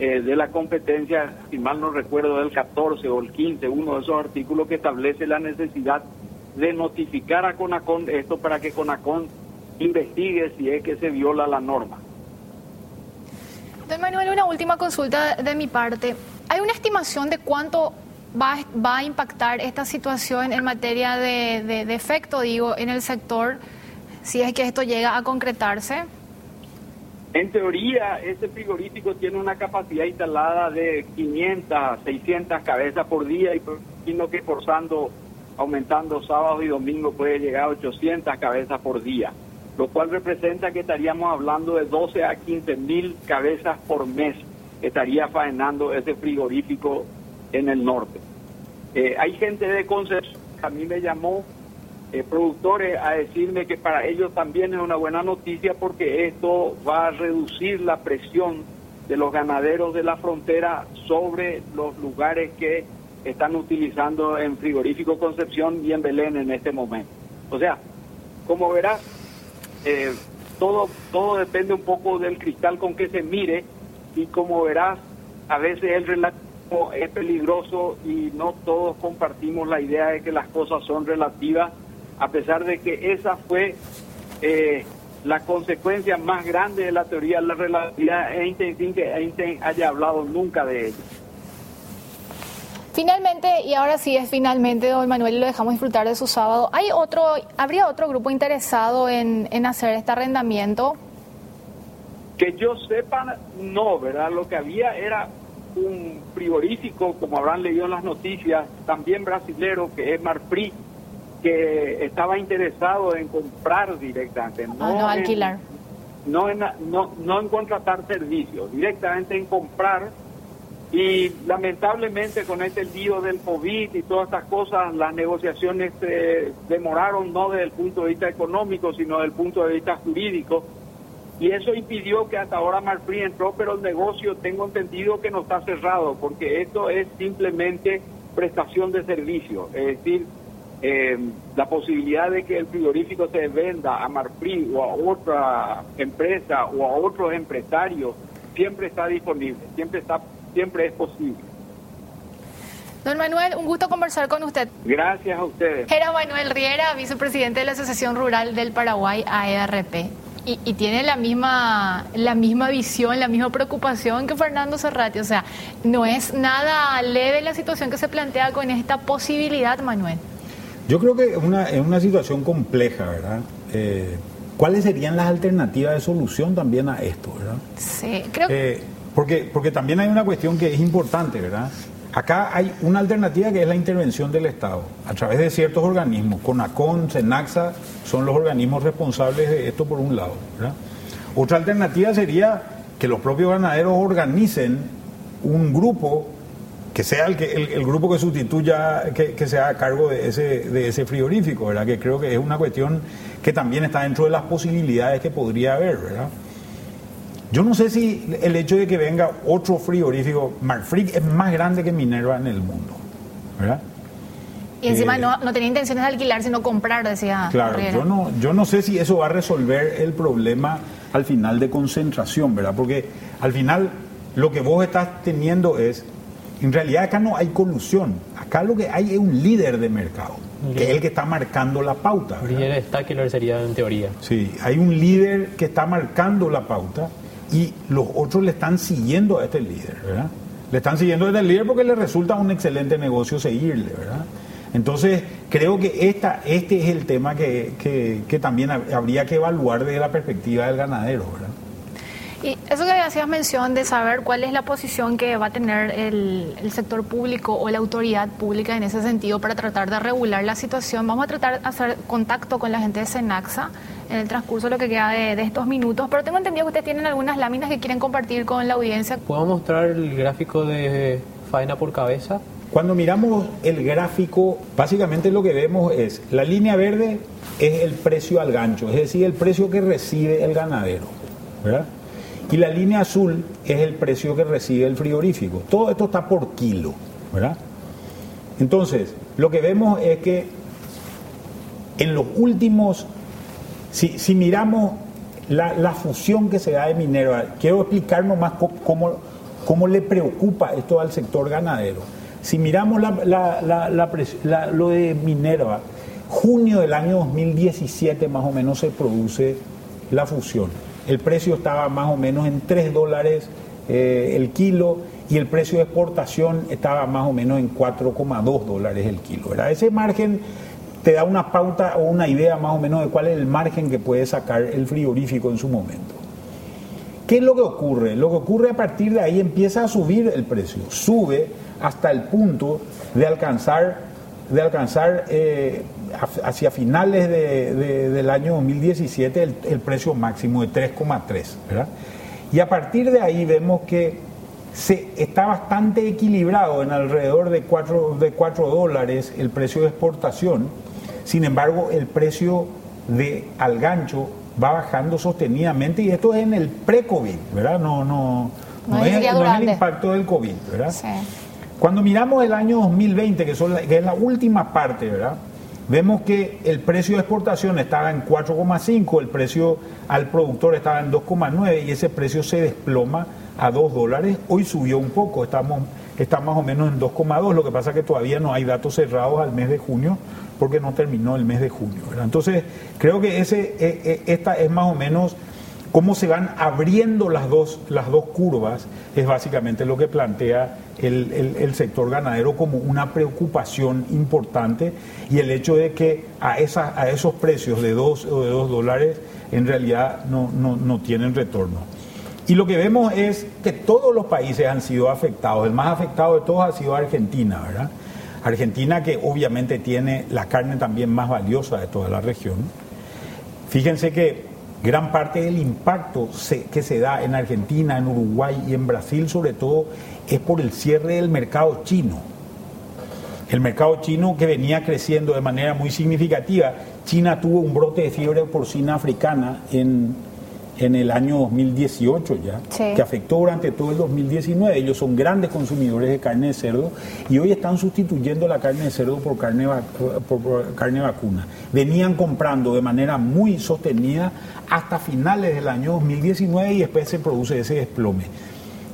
eh, de la competencia, si mal no recuerdo, del 14 o el 15, uno de esos artículos que establece la necesidad de notificar a CONACON esto para que CONACON investigue si es que se viola la norma. Don Manuel, una última consulta de mi parte. ¿Hay una estimación de cuánto va, va a impactar esta situación en materia de, de, de efecto, digo, en el sector, si es que esto llega a concretarse? En teoría, este frigorífico tiene una capacidad instalada de 500, 600 cabezas por día y sino que forzando, aumentando sábados y domingos puede llegar a 800 cabezas por día, lo cual representa que estaríamos hablando de 12 a 15 mil cabezas por mes estaría faenando ese frigorífico en el norte. Eh, hay gente de Concepción, a mí me llamó eh, productores a decirme que para ellos también es una buena noticia porque esto va a reducir la presión de los ganaderos de la frontera sobre los lugares que están utilizando en frigorífico Concepción y en Belén en este momento. O sea, como verás, eh, todo, todo depende un poco del cristal con que se mire y como verás, a veces el relativo es peligroso y no todos compartimos la idea de que las cosas son relativas a pesar de que esa fue eh, la consecuencia más grande de la teoría de la relatividad, Einstein sin que Einstein haya hablado nunca de ello. Finalmente, y ahora sí es finalmente, don Manuel, lo dejamos disfrutar de su sábado. ¿Hay otro, ¿Habría otro grupo interesado en, en hacer este arrendamiento? Que yo sepa, no, ¿verdad? Lo que había era un frigorífico, como habrán leído en las noticias, también brasilero, que es Marfrig, que estaba interesado en comprar directamente, no, ah, no alquilar. En, no, en, no, no en contratar servicios, directamente en comprar. Y lamentablemente con este lío del COVID y todas estas cosas, las negociaciones eh, demoraron no desde el punto de vista económico, sino desde el punto de vista jurídico. Y eso impidió que hasta ahora Marfree entró, pero el negocio tengo entendido que no está cerrado, porque esto es simplemente prestación de servicio. Es decir, eh, la posibilidad de que el frigorífico se venda a Marfrig o a otra empresa o a otros empresarios siempre está disponible, siempre está, siempre es posible. Don Manuel, un gusto conversar con usted. Gracias a ustedes. Era Manuel Riera, vicepresidente de la Asociación Rural del Paraguay, AERP. Y, y, tiene la misma, la misma visión, la misma preocupación que Fernando Serrati. O sea, no es nada leve la situación que se plantea con esta posibilidad, Manuel. Yo creo que es una, es una situación compleja, ¿verdad? Eh, ¿Cuáles serían las alternativas de solución también a esto, verdad? Sí, creo eh, porque, porque también hay una cuestión que es importante, ¿verdad? Acá hay una alternativa que es la intervención del Estado a través de ciertos organismos. CONACON, SENAXA son los organismos responsables de esto por un lado. ¿verdad? Otra alternativa sería que los propios ganaderos organicen un grupo que sea el, que, el, el, grupo que sustituya, que, que sea a cargo de ese, de ese frigorífico, ¿verdad? Que creo que es una cuestión que también está dentro de las posibilidades que podría haber, ¿verdad? Yo no sé si el hecho de que venga otro frigorífico, Marfrig es más grande que Minerva en el mundo, ¿verdad? Y encima eh, no, no, tenía intenciones de alquilar, sino comprar, decía. Claro, yo no, yo no sé si eso va a resolver el problema al final de concentración, ¿verdad? Porque al final lo que vos estás teniendo es en realidad acá no hay colusión, acá lo que hay es un líder de mercado, que es el que está marcando la pauta. Líder está que lo sería en teoría. Sí, hay un líder que está marcando la pauta y los otros le están siguiendo a este líder, ¿verdad? Le están siguiendo a este líder porque le resulta un excelente negocio seguirle, ¿verdad? Entonces, creo que esta, este es el tema que, que, también habría que evaluar desde la perspectiva del ganadero. ¿verdad? Y eso que hacías mención de saber cuál es la posición que va a tener el, el, sector público o la autoridad pública en ese sentido para tratar de regular la situación, vamos a tratar de hacer contacto con la gente de Senaxa en el transcurso de lo que queda de, de, estos minutos, pero tengo entendido que ustedes tienen algunas láminas que quieren compartir con la audiencia. ¿Puedo mostrar el gráfico de faena por cabeza? Cuando miramos el gráfico, básicamente lo que vemos es, la línea verde es el precio al gancho, es decir, el precio que recibe el ganadero, ¿verdad? Y la línea azul es el precio que recibe el frigorífico. Todo esto está por kilo, ¿verdad? Entonces, lo que vemos es que en los últimos, si, miramos la, fusión que se da de Minerva, quiero explicarnos más cómo, cómo le preocupa esto al sector ganadero. Si miramos lo de Minerva, junio del año 2017 más o menos se produce la fusión. El precio estaba más o menos en 3 dólares eh, el kilo y el precio de exportación estaba más o menos en 4,2 dólares el kilo. Ese margen te da una pauta o una idea más o menos de cuál es el margen que puede sacar el frigorífico en su momento. ¿Qué es lo que ocurre? Lo que ocurre a partir de ahí empieza a subir el precio. Sube hasta el punto de alcanzar, de alcanzar eh, hacia finales del año 2017 el, precio máximo de 3,3. Y a partir de ahí vemos que se, está bastante equilibrado en alrededor de 4, de 4 dólares el precio de exportación. Sin embargo, el precio de al gancho va bajando sostenidamente y esto es en el pre-COVID, ¿verdad? No, no, no, es, el impacto del COVID, ¿verdad? Cuando miramos el año 2020, que, son que es la última parte, ¿verdad? Vemos que el precio de exportación estaba en 4,5, el precio al productor estaba en 2,9 y ese precio se desploma a 2 dólares. Hoy subió un poco, estamos, está más o menos en 2,2, lo que pasa es que todavía no hay datos cerrados al mes de junio porque no terminó el mes de junio. Entonces, creo que ese, e, e, esta es más o menos cómo se van abriendo las dos, las dos curvas, es básicamente lo que plantea el, sector ganadero como una preocupación importante y el hecho de que a, esa, a esos precios de 2 o de 2 dólares en realidad no, no, tienen retorno. Y lo que vemos es que todos los países han sido afectados. El más afectado de todos ha sido Argentina, ¿verdad? Argentina que obviamente tiene la carne también más valiosa de toda la región. Fíjense que Gran parte del impacto que se da en Argentina, en Uruguay y en Brasil sobre todo es por el cierre del mercado chino. El mercado chino que venía creciendo de manera muy significativa. China tuvo un brote de fiebre porcina africana en en el año 2018 ya, que afectó durante todo el 2019. Ellos son grandes consumidores de carne de cerdo y hoy están sustituyendo la carne de cerdo por carne, por carne vacuna. Venían comprando de manera muy sostenida hasta finales del año 2019 y después se produce ese desplome.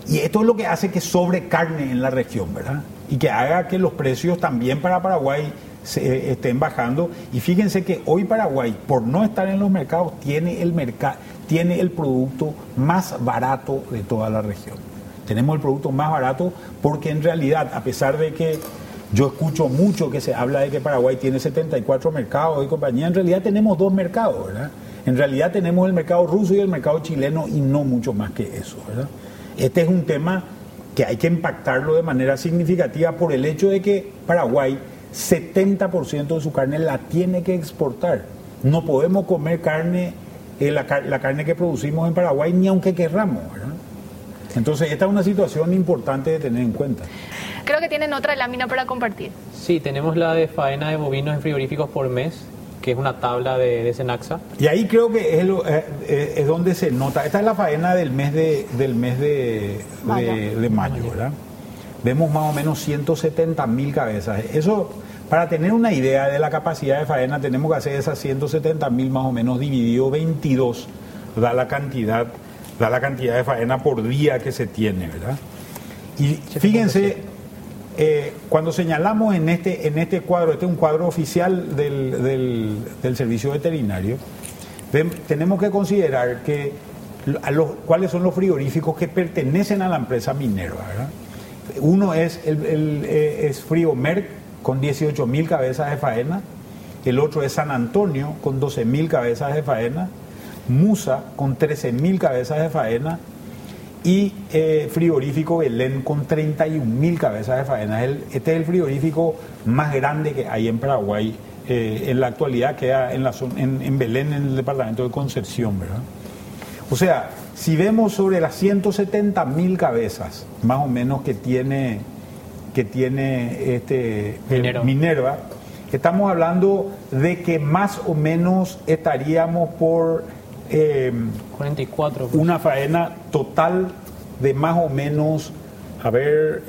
Y esto es lo que hace que sobre carne en la región, ¿verdad? Y que haga que los precios también para Paraguay se eh, estén bajando. Y fíjense que hoy Paraguay, por no estar en los mercados, tiene el, mercado tiene el producto más barato de toda la región. Tenemos el producto más barato porque en realidad, a pesar de que yo escucho mucho que se habla de que Paraguay tiene 74 mercados y compañía, en realidad tenemos dos mercados, ¿verdad? En realidad tenemos el mercado ruso y el mercado chileno y no mucho más que eso, ¿verdad? Este es un tema que hay que impactarlo de manera significativa por el hecho de que Paraguay 70% de su carne la tiene que exportar. No podemos comer carne la, carne que producimos en Paraguay ni aunque querramos. Entonces, esta es una situación importante de tener en cuenta. Creo que tienen otra lámina para compartir. Sí, tenemos la de faena de bovinos en frigoríficos por mes, que es una tabla de, de Senaxa. Y ahí creo que es, eh, eh, es, donde se nota. Esta es la faena del mes de, del mes de, de mayo, ¿verdad? Vemos más o menos 170 mil cabezas. Eso para tener una idea de la capacidad de faena, tenemos que hacer esas 170 mil más o menos dividido 22, da la cantidad, da la cantidad de faena por día que se tiene, ¿verdad? Y fíjense, eh, cuando señalamos en este, en este cuadro, este es un cuadro oficial del, del, servicio veterinario, tenemos que considerar que los, cuáles son los frigoríficos que pertenecen a la empresa Minerva, ¿verdad? Uno es, el, el eh, es Merck con 18 mil cabezas de faena, el otro es San Antonio con 12 mil cabezas de faena, Musa con 13 mil cabezas de faena y eh, frigorífico Belén con 31 mil cabezas de faena. este es el frigorífico más grande que hay en Paraguay. Eh, en la actualidad queda en, la, en, Belén, en el departamento de Concepción, ¿verdad? O sea, si vemos sobre las 170 mil cabezas, más o menos que tiene, que tiene este, Minerva. estamos hablando de que más o menos estaríamos por 44. Eh, pues. Una faena total de más o menos, a ver,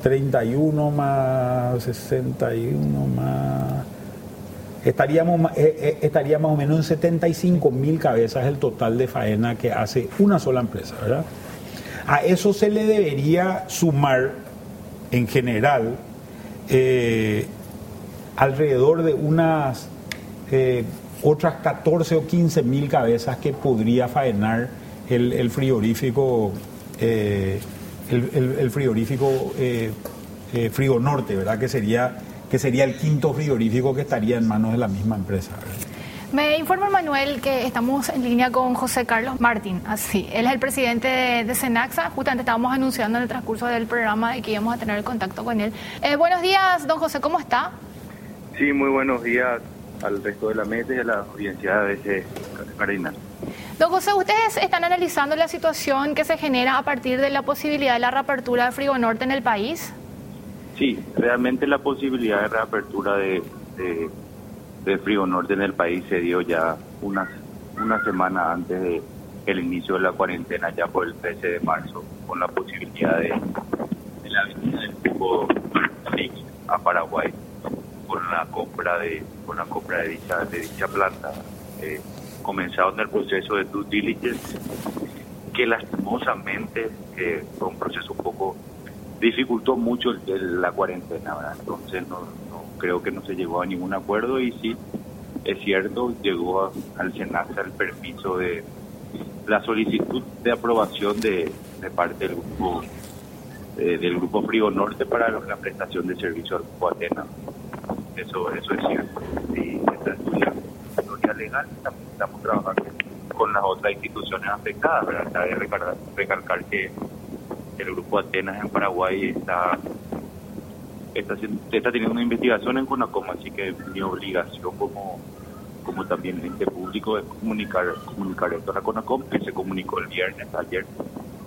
31 eh, más 61 más estaríamos, eh, eh, estaría más o menos en 75 mil cabezas el total de faena que hace una sola empresa, ¿verdad? A eso se le debería sumar, en general, eh, alrededor de unas otras 14 o 15 mil cabezas que podría faenar el, frigorífico, el, frigorífico Frigo Norte, ¿verdad? Que sería que sería el quinto frigorífico que estaría en manos de la misma empresa. Me informa Manuel que estamos en línea con José Carlos Martín, así. Él es el presidente de, Senaxa. Justamente estábamos anunciando en el transcurso del programa de que íbamos a tener el contacto con él. Eh, buenos días, don José, ¿cómo está? Sí, muy buenos días al resto de la mesa y a la audiencia de ese cardinal. Don José, ustedes están analizando la situación que se genera a partir de la posibilidad de la reapertura de Frigo Norte en el país. Sí, realmente la posibilidad de reapertura de, de, Frío Norte en el país se dio ya una, una semana antes de el inicio de la cuarentena, ya por el 13 de marzo, con la posibilidad de, la venida del cubo a Paraguay con la compra de con la compra de dicha de dicha planta eh, comenzaron el proceso de due diligence que lastimosamente eh, fue un proceso un poco dificultó mucho la cuarentena, ¿verdad? Entonces no, creo que no se llegó a ningún acuerdo y sí, es cierto, llegó al SENAXA el permiso de la solicitud de aprobación de, parte del grupo eh, del grupo Frío Norte para la prestación de servicio al grupo Atena. Eso, eso es cierto. Y esta historia legal también estamos trabajando con las otras instituciones afectadas, ¿verdad? Cabe recalcar que el grupo Atenas en Paraguay está está, está teniendo una investigación en CONACOM, así que mi obligación como como también ente público es comunicar comunicar esto a la CONACOM, que se comunicó el viernes, ayer.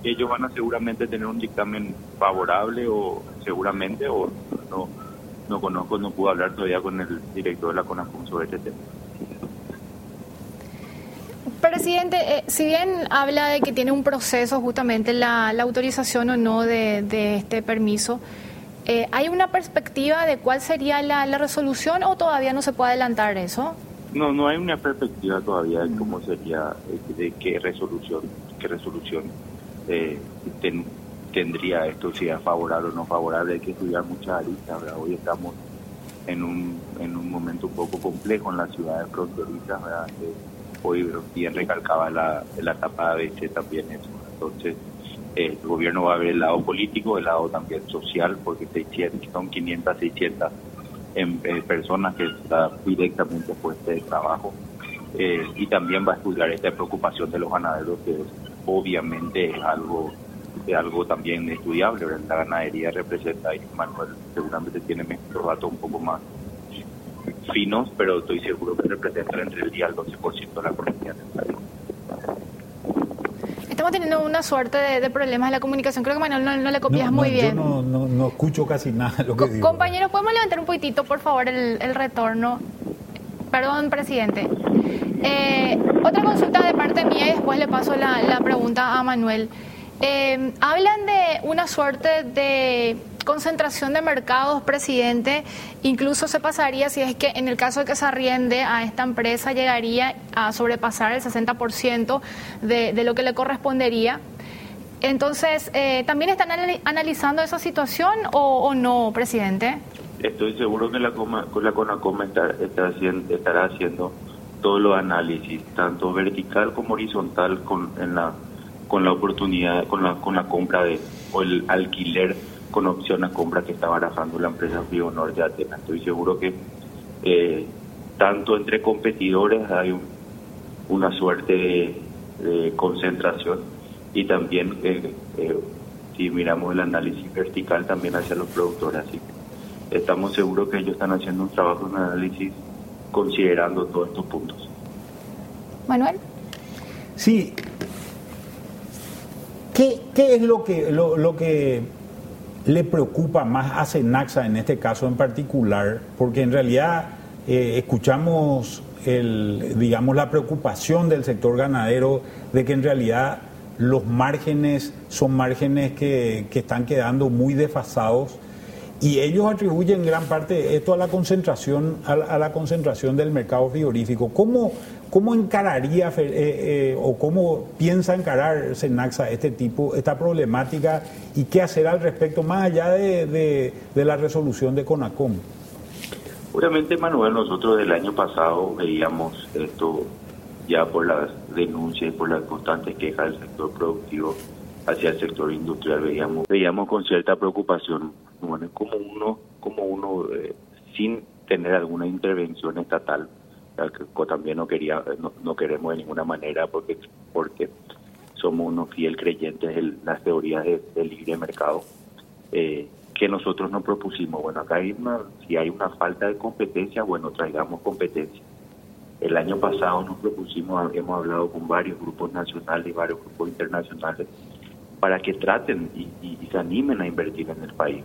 Ellos van a seguramente tener un dictamen favorable o seguramente, o no, no conozco, no puedo hablar todavía con el director de la CONACOM sobre este tema. Presidente, eh, si bien habla de que tiene un proceso justamente la, autorización o no de, este permiso, eh, ¿hay una perspectiva de cuál sería la, resolución o todavía no se puede adelantar eso? No, no hay una perspectiva todavía de cómo sería, de qué resolución, qué resolución eh, tendría esto, si es favorable o no favorable. Hay que estudiar muchas aristas. Hoy estamos en un, en un momento un poco complejo en las ciudades fronterizas. ¿verdad? hoy bien recalcaba la, la etapa de ese también eso. Entonces, eh, el gobierno va a ver el lado político, el lado también social, porque son 500, 600 en, eh, personas que están directamente puestas de trabajo. Eh, y también va a estudiar esta preocupación de los ganaderos, que obviamente es algo es algo también estudiable. La ganadería representa, y Manuel seguramente tiene mejor datos un poco más finos, pero estoy seguro que representan entre el 10 al 12% de la economía del Estamos teniendo una suerte de, problemas en la comunicación. Creo que Manuel no, le copias muy bien. Yo no, no, escucho casi nada lo que digo. Compañeros, ¿podemos levantar un poquitito, por favor, el, retorno? Perdón, presidente. Eh, otra consulta de parte mía y después le paso la, la pregunta a Manuel. Eh, hablan de una suerte de concentración de mercados, presidente, incluso se pasaría, si es que en el caso de que se arriende a esta empresa, llegaría a sobrepasar el 60% de, de lo que le correspondería. Entonces, eh, ¿también están analizando esa situación o, no, presidente? Estoy seguro que la, la CONACOM estará haciendo todos los análisis, tanto vertical como horizontal, con, en la, con la oportunidad, con la, con la compra de, o el alquiler con opción a compra que está barajando la empresa Frío Norte de Atenas. Estoy seguro que eh, tanto entre competidores hay una suerte de, concentración y también eh, eh, si miramos el análisis vertical también hacia los productores. Así que estamos seguros que ellos están haciendo un trabajo de análisis considerando todos estos puntos. Manuel. Sí. ¿Qué, qué es lo que, lo, lo que le preocupa más a Senaxa en este caso en particular? Porque en realidad eh, escuchamos el, digamos, la preocupación del sector ganadero de que en realidad los márgenes son márgenes que, que están quedando muy desfasados y ellos atribuyen gran parte esto a la concentración, a la, concentración del mercado frigorífico. ¿Cómo, cómo encararía eh, eh, o cómo piensa encarar Senaxa este tipo, esta problemática y qué hacer al respecto, más allá de, de, la resolución de CONACOM? Obviamente, Manuel, nosotros del año pasado veíamos esto ya por las denuncias y por las constantes quejas del sector productivo hacia el sector industrial, veíamos, veíamos con cierta preocupación bueno, como uno, como uno eh, sin tener alguna intervención estatal, también no quería, no, queremos de ninguna manera porque porque somos unos fiel creyentes en las teorías del libre mercado eh, que nosotros nos propusimos. Bueno, acá hay si hay una falta de competencia, bueno, traigamos competencia. El año pasado nos propusimos, hemos hablado con varios grupos nacionales y varios grupos internacionales para que traten y, se animen a invertir en el país.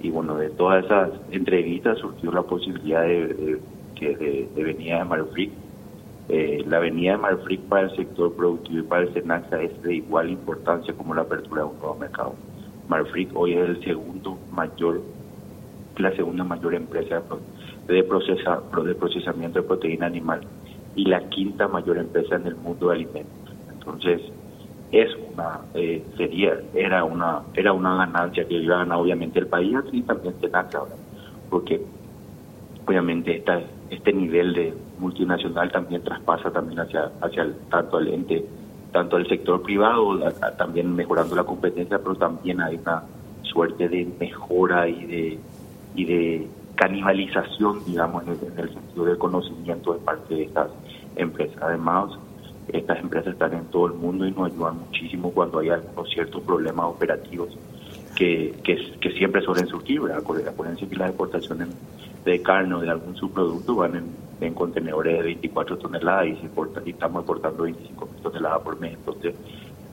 Y bueno, de todas esas entrevistas surgió la posibilidad de, de, de, venida de Marfric. Eh, la venida de Marfric para el sector productivo y para el Senaxa es de igual importancia como la apertura de un nuevo mercado. Marfric hoy es el segundo mayor, la segunda mayor empresa de, procesa, de procesamiento de proteína animal y la quinta mayor empresa en el mundo de alimentos. Entonces, es una eh, sería era una era una ganancia que iba a ganar obviamente el país y también Tenaxa porque obviamente esta, este nivel de multinacional también traspasa también hacia hacia el, tanto el ente tanto el sector privado también mejorando la competencia pero también hay una suerte de mejora y de y de canibalización digamos en el sentido del conocimiento de parte de estas empresas además estas empresas están en todo el mundo y nos ayudan muchísimo cuando hay algunos ciertos problemas operativos que, que, siempre suelen surgir. ¿verdad? Acuérdense que las exportaciones de carne o de algún subproducto van en, contenedores de 24 toneladas y, se estamos exportando 25 toneladas por mes. Entonces,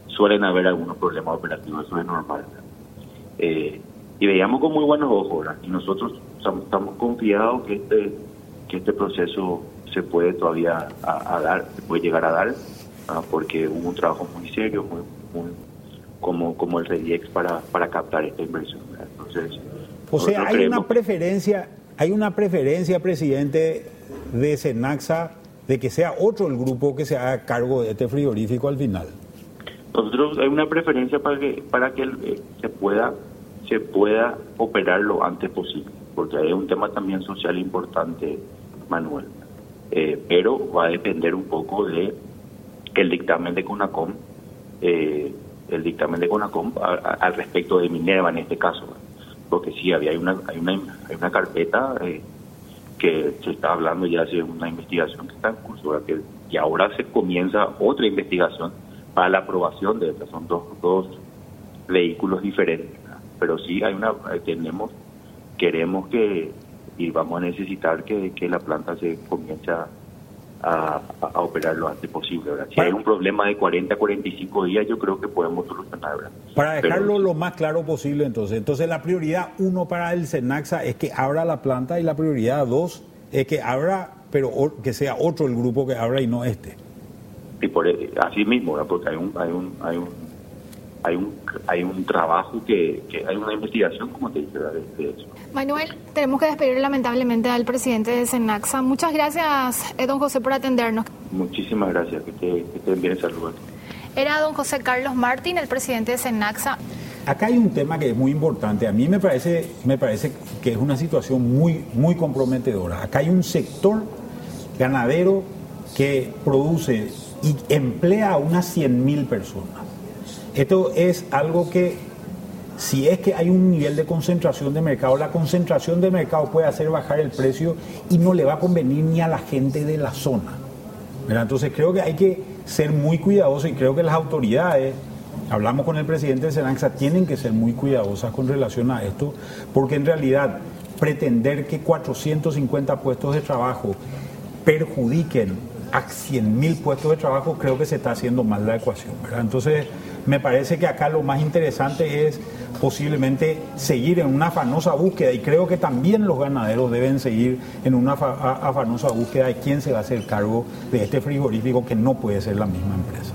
suelen haber algunos problemas operativos, eso es normal. Eh, y veíamos con muy buenos ojos, y nosotros estamos confiados que este, que este proceso se puede todavía a, dar, se puede llegar a dar, porque hubo un trabajo muy serio, muy, como, como el REDIEX para, para captar esta inversión. Entonces, o sea, hay una preferencia, hay una preferencia, presidente, de Senaxa de que sea otro el grupo que se haga cargo de este frigorífico al final. Nosotros hay una preferencia para que para que eh, se pueda se pueda operar lo antes posible, porque hay un tema también social importante, Manuel. Eh, pero va a depender un poco de el dictamen de CONACOM, eh, el dictamen de CONACOM al respecto de Minerva en este caso, porque sí, había una, hay una, hay una carpeta eh, que se está hablando ya de una investigación que está en curso, que, y ahora se comienza otra investigación para la aprobación de estas, son dos, dos vehículos diferentes, pero sí hay una, tenemos, queremos que y vamos a necesitar que, la planta se comience a, a, operar lo antes posible. Si hay un problema de 40 a 45 días, yo creo que podemos solucionar. Para dejarlo lo más claro posible, entonces, entonces la prioridad uno para el Senaxa es que abra la planta y la prioridad dos es que abra, pero que sea otro el grupo que abra y no este. Y por e, así mismo, porque hay un, hay un, hay un hay un, hay un trabajo que, hay una investigación, como te dije, de, eso. Manuel, tenemos que despedir lamentablemente al presidente de Senaxa. Muchas gracias, eh, don José, por atendernos. Muchísimas gracias, que te, que te bien Era don José Carlos Martín, el presidente de Senaxa. Acá hay un tema que es muy importante. A mí me parece, me parece que es una situación muy, muy comprometedora. Acá hay un sector ganadero que produce y emplea a unas 100.000 personas. Esto es algo que si es que hay un nivel de concentración de mercado, la concentración de mercado puede hacer bajar el precio y no le va a convenir ni a la gente de la zona. Entonces creo que hay que ser muy cuidadosos y creo que las autoridades, hablamos con el presidente de Senanxa, tienen que ser muy cuidadosas con relación a esto, porque en realidad pretender que 450 puestos de trabajo perjudiquen a 100.000 puestos de trabajo, creo que se está haciendo mal la ecuación. Entonces, me parece que acá lo más interesante es posiblemente seguir en una afanosa búsqueda y creo que también los ganaderos deben seguir en una afanosa búsqueda de quién se va a hacer cargo de este frigorífico que no puede ser la misma empresa.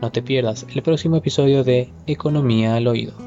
No te pierdas el próximo episodio de Economía al Oído.